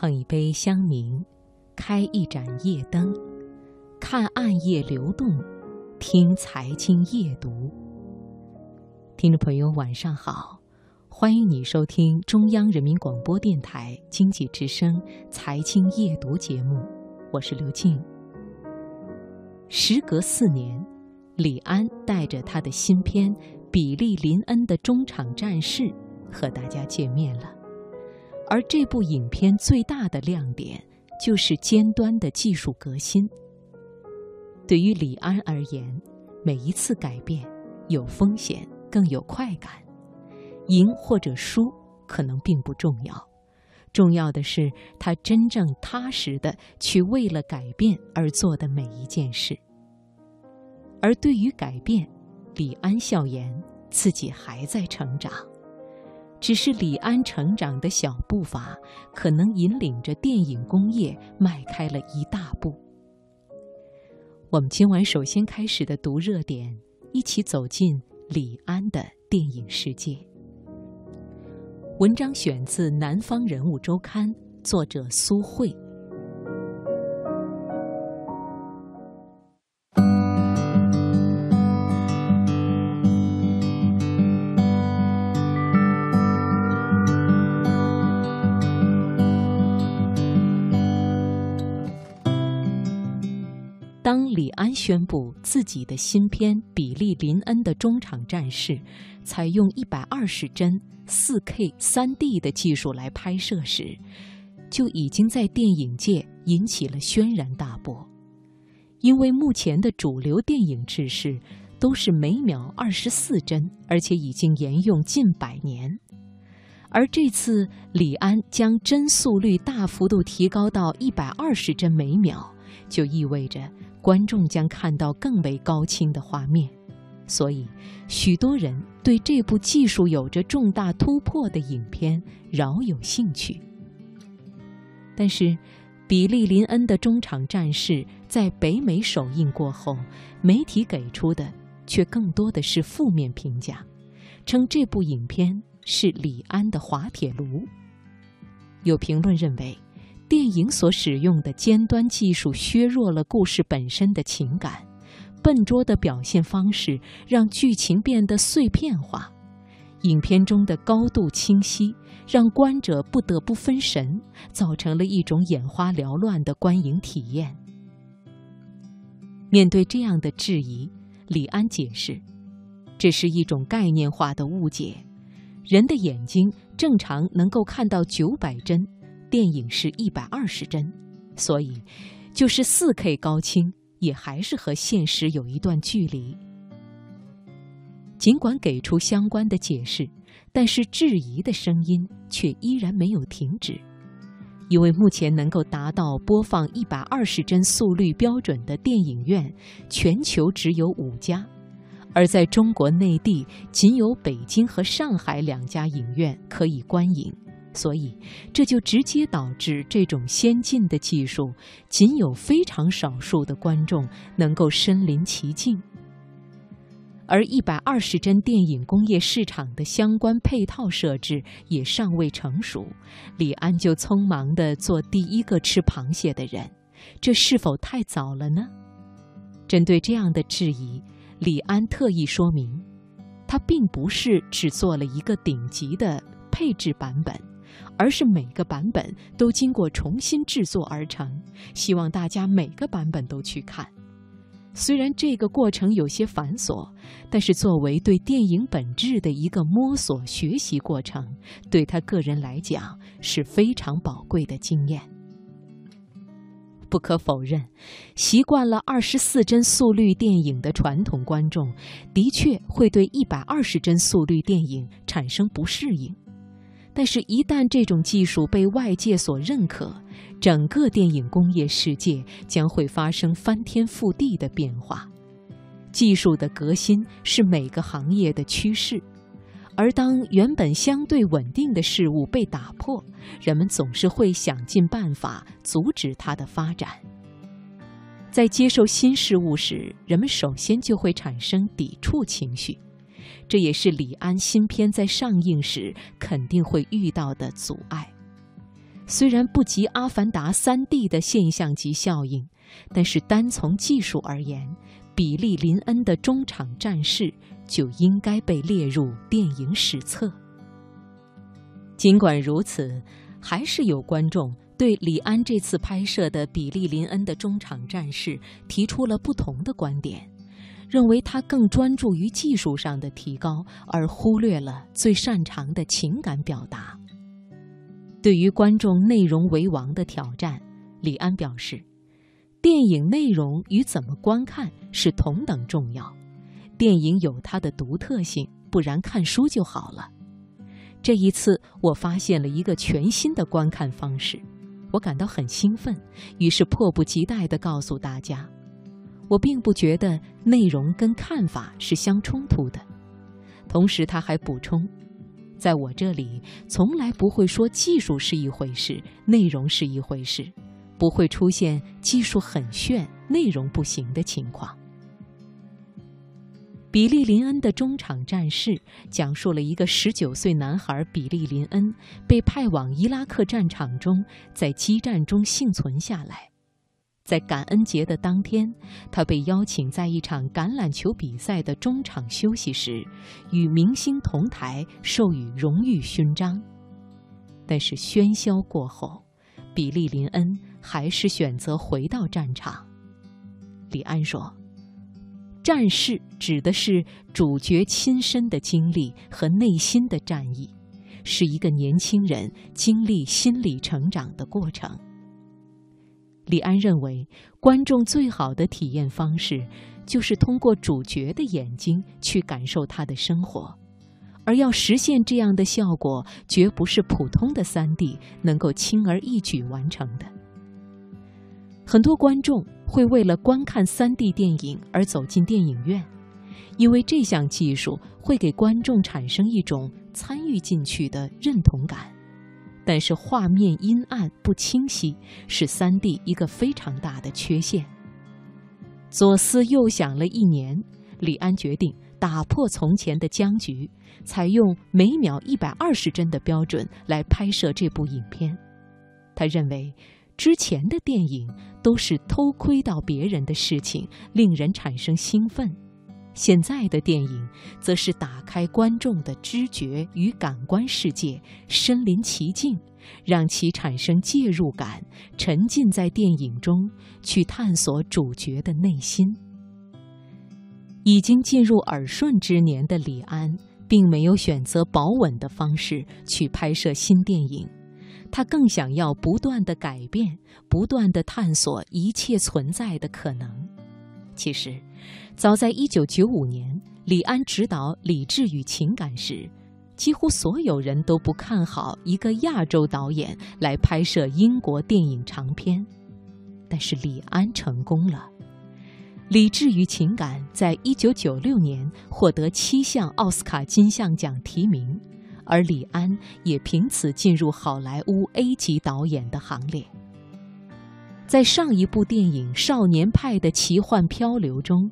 碰一杯香茗，开一盏夜灯，看暗夜流动，听财经夜读。听众朋友，晚上好，欢迎你收听中央人民广播电台经济之声财经夜读节目，我是刘静。时隔四年，李安带着他的新片《比利·林恩的中场战事》和大家见面了。而这部影片最大的亮点就是尖端的技术革新。对于李安而言，每一次改变有风险，更有快感。赢或者输可能并不重要，重要的是他真正踏实的去为了改变而做的每一件事。而对于改变，李安笑言自己还在成长。只是李安成长的小步伐，可能引领着电影工业迈开了一大步。我们今晚首先开始的读热点，一起走进李安的电影世界。文章选自《南方人物周刊》，作者苏慧。李安宣布自己的新片《比利·林恩的中场战事》采用一百二十帧、四 K、三 D 的技术来拍摄时，就已经在电影界引起了轩然大波。因为目前的主流电影制式都是每秒二十四帧，而且已经沿用近百年。而这次李安将帧速率大幅度提高到一百二十帧每秒，就意味着。观众将看到更为高清的画面，所以许多人对这部技术有着重大突破的影片饶有兴趣。但是，比利·林恩的中场战事在北美首映过后，媒体给出的却更多的是负面评价，称这部影片是李安的滑铁卢。有评论认为。电影所使用的尖端技术削弱了故事本身的情感，笨拙的表现方式让剧情变得碎片化，影片中的高度清晰让观者不得不分神，造成了一种眼花缭乱的观影体验。面对这样的质疑，李安解释，这是一种概念化的误解，人的眼睛正常能够看到九百帧。电影是一百二十帧，所以就是四 K 高清，也还是和现实有一段距离。尽管给出相关的解释，但是质疑的声音却依然没有停止。因为目前能够达到播放一百二十帧速率标准的电影院，全球只有五家，而在中国内地仅有北京和上海两家影院可以观影。所以，这就直接导致这种先进的技术仅有非常少数的观众能够身临其境。而一百二十帧电影工业市场的相关配套设置也尚未成熟，李安就匆忙地做第一个吃螃蟹的人，这是否太早了呢？针对这样的质疑，李安特意说明，他并不是只做了一个顶级的配置版本。而是每个版本都经过重新制作而成，希望大家每个版本都去看。虽然这个过程有些繁琐，但是作为对电影本质的一个摸索学习过程，对他个人来讲是非常宝贵的经验。不可否认，习惯了二十四帧速率电影的传统观众，的确会对一百二十帧速率电影产生不适应。但是，一旦这种技术被外界所认可，整个电影工业世界将会发生翻天覆地的变化。技术的革新是每个行业的趋势，而当原本相对稳定的事物被打破，人们总是会想尽办法阻止它的发展。在接受新事物时，人们首先就会产生抵触情绪。这也是李安新片在上映时肯定会遇到的阻碍。虽然不及《阿凡达》三 D 的现象级效应，但是单从技术而言，比利林恩的中场战事就应该被列入电影史册。尽管如此，还是有观众对李安这次拍摄的比利林恩的中场战事提出了不同的观点，认为他更专注于技术上的提高，而忽略了最擅长的情感表达。对于观众内容为王的挑战，李安表示。电影内容与怎么观看是同等重要。电影有它的独特性，不然看书就好了。这一次，我发现了一个全新的观看方式，我感到很兴奋，于是迫不及待地告诉大家：我并不觉得内容跟看法是相冲突的。同时，他还补充，在我这里从来不会说技术是一回事，内容是一回事。不会出现技术很炫、内容不行的情况。比利林恩的中场战事讲述了一个十九岁男孩比利林恩被派往伊拉克战场中，在激战中幸存下来。在感恩节的当天，他被邀请在一场橄榄球比赛的中场休息时，与明星同台授予荣誉勋章。但是喧嚣过后，比利林恩。还是选择回到战场。李安说：“战事指的是主角亲身的经历和内心的战役，是一个年轻人经历心理成长的过程。”李安认为，观众最好的体验方式就是通过主角的眼睛去感受他的生活，而要实现这样的效果，绝不是普通的三 D 能够轻而易举完成的。很多观众会为了观看 3D 电影而走进电影院，因为这项技术会给观众产生一种参与进去的认同感。但是画面阴暗不清晰是 3D 一个非常大的缺陷。左思右想了一年，李安决定打破从前的僵局，采用每秒120帧的标准来拍摄这部影片。他认为。之前的电影都是偷窥到别人的事情，令人产生兴奋；现在的电影则是打开观众的知觉与感官世界，身临其境，让其产生介入感，沉浸在电影中，去探索主角的内心。已经进入耳顺之年的李安，并没有选择保稳的方式去拍摄新电影。他更想要不断的改变，不断的探索一切存在的可能。其实，早在1995年，李安执导《理智与情感》时，几乎所有人都不看好一个亚洲导演来拍摄英国电影长片。但是李安成功了，《理智与情感》在1996年获得七项奥斯卡金像奖提名。而李安也凭此进入好莱坞 A 级导演的行列。在上一部电影《少年派的奇幻漂流》中，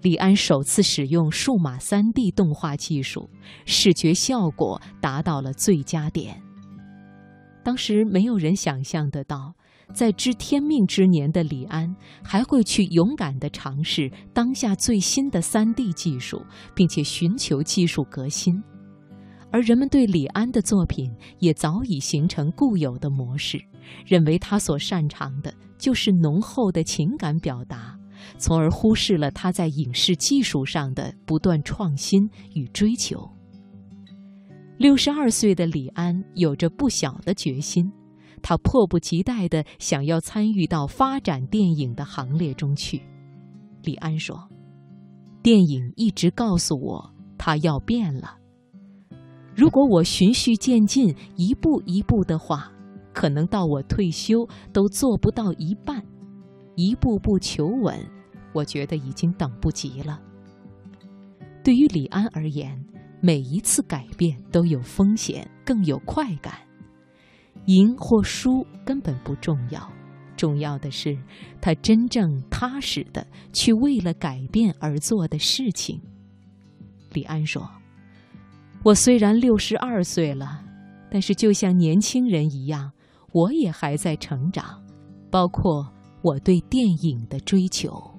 李安首次使用数码 3D 动画技术，视觉效果达到了最佳点。当时没有人想象得到，在知天命之年的李安还会去勇敢地尝试当下最新的 3D 技术，并且寻求技术革新。而人们对李安的作品也早已形成固有的模式，认为他所擅长的就是浓厚的情感表达，从而忽视了他在影视技术上的不断创新与追求。六十二岁的李安有着不小的决心，他迫不及待地想要参与到发展电影的行列中去。李安说：“电影一直告诉我，它要变了。”如果我循序渐进，一步一步的话，可能到我退休都做不到一半。一步步求稳，我觉得已经等不及了。对于李安而言，每一次改变都有风险，更有快感。赢或输根本不重要，重要的是他真正踏实的去为了改变而做的事情。李安说。我虽然六十二岁了，但是就像年轻人一样，我也还在成长，包括我对电影的追求。